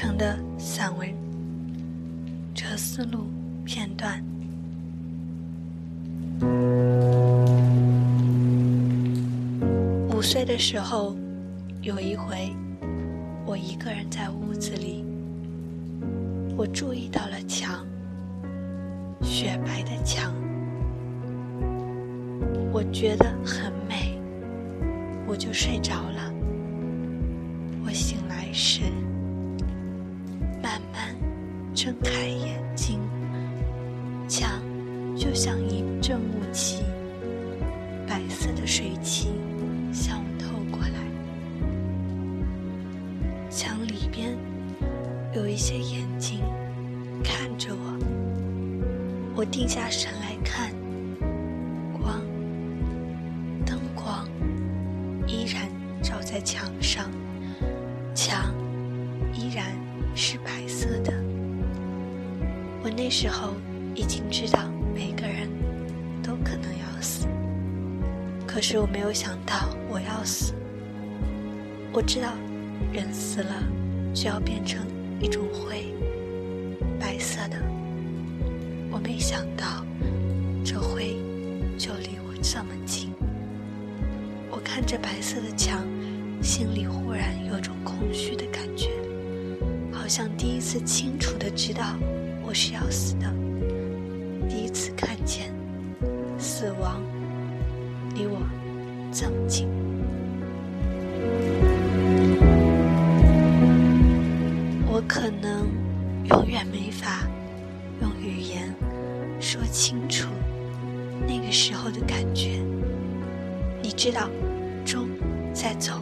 成的散文《哲思录》片段。五岁的时候，有一回，我一个人在屋子里，我注意到了墙，雪白的墙，我觉得很美，我就睡着了。我醒来时，睁开眼睛，墙就像一阵雾气，白色的水汽向我透过来。墙里边有一些眼睛看着我，我定下神来看，那时候已经知道每个人都可能要死，可是我没有想到我要死。我知道人死了就要变成一种灰，白色的。我没想到这灰就离我这么近。我看着白色的墙。心里忽然有种空虚的感觉，好像第一次清楚的知道我是要死的，第一次看见死亡离我这么近。我可能永远没法用语言说清楚那个时候的感觉。你知道，钟在走。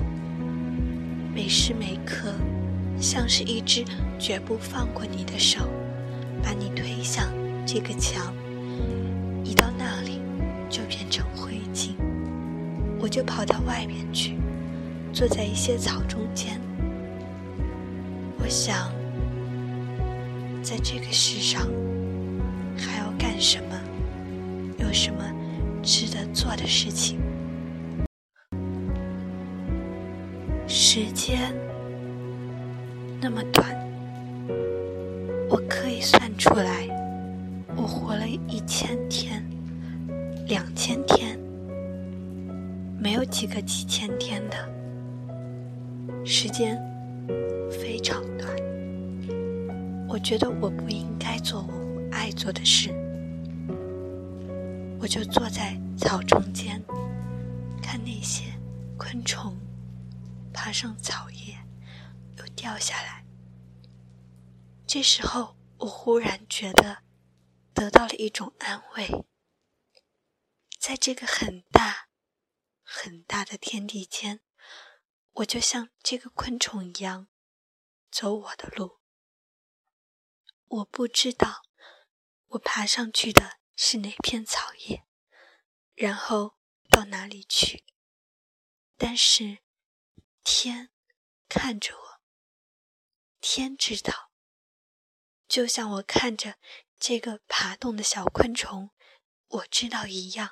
每时每刻，像是一只绝不放过你的手，把你推向这个墙，一到那里就变成灰烬。我就跑到外面去，坐在一些草中间。我想，在这个世上还要干什么？有什么值得做的事情？时间那么短，以算出来，我活了一千天、两千天，没有几个几千天的时间，非常短。我觉得我不应该做我爱做的事，我就坐在草中间，看那些昆虫。爬上草叶，又掉下来。这时候，我忽然觉得得到了一种安慰。在这个很大、很大的天地间，我就像这个昆虫一样，走我的路。我不知道我爬上去的是哪片草叶，然后到哪里去，但是。天看着我，天知道，就像我看着这个爬动的小昆虫，我知道一样。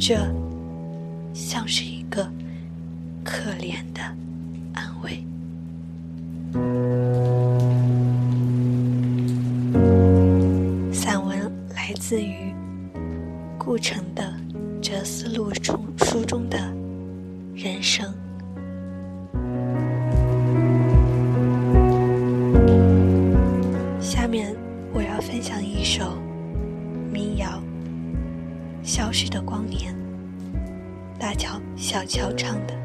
这像是一个可怜的。自于顾城的《哲思录》中书中的人生。下面我要分享一首民谣《消失的光年》，大乔小乔唱的。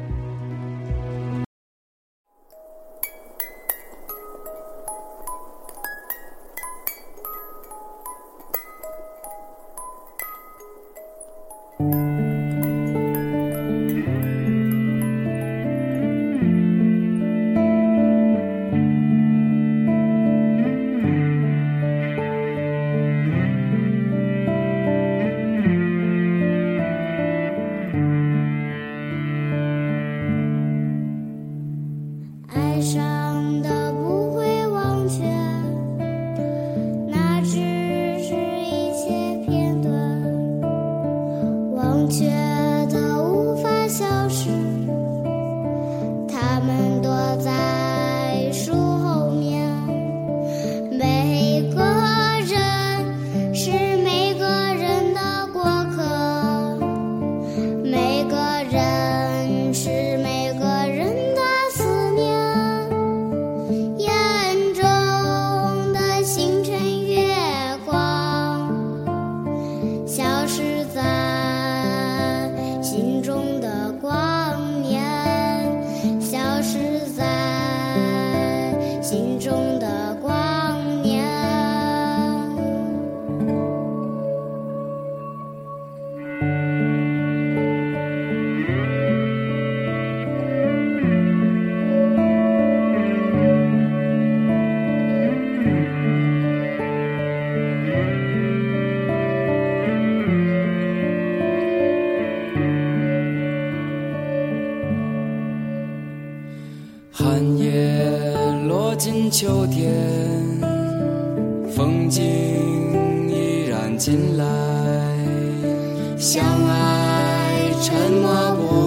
中的光。秋天，风景依然进来。相爱沉默过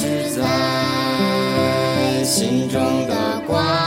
是，在心中的光。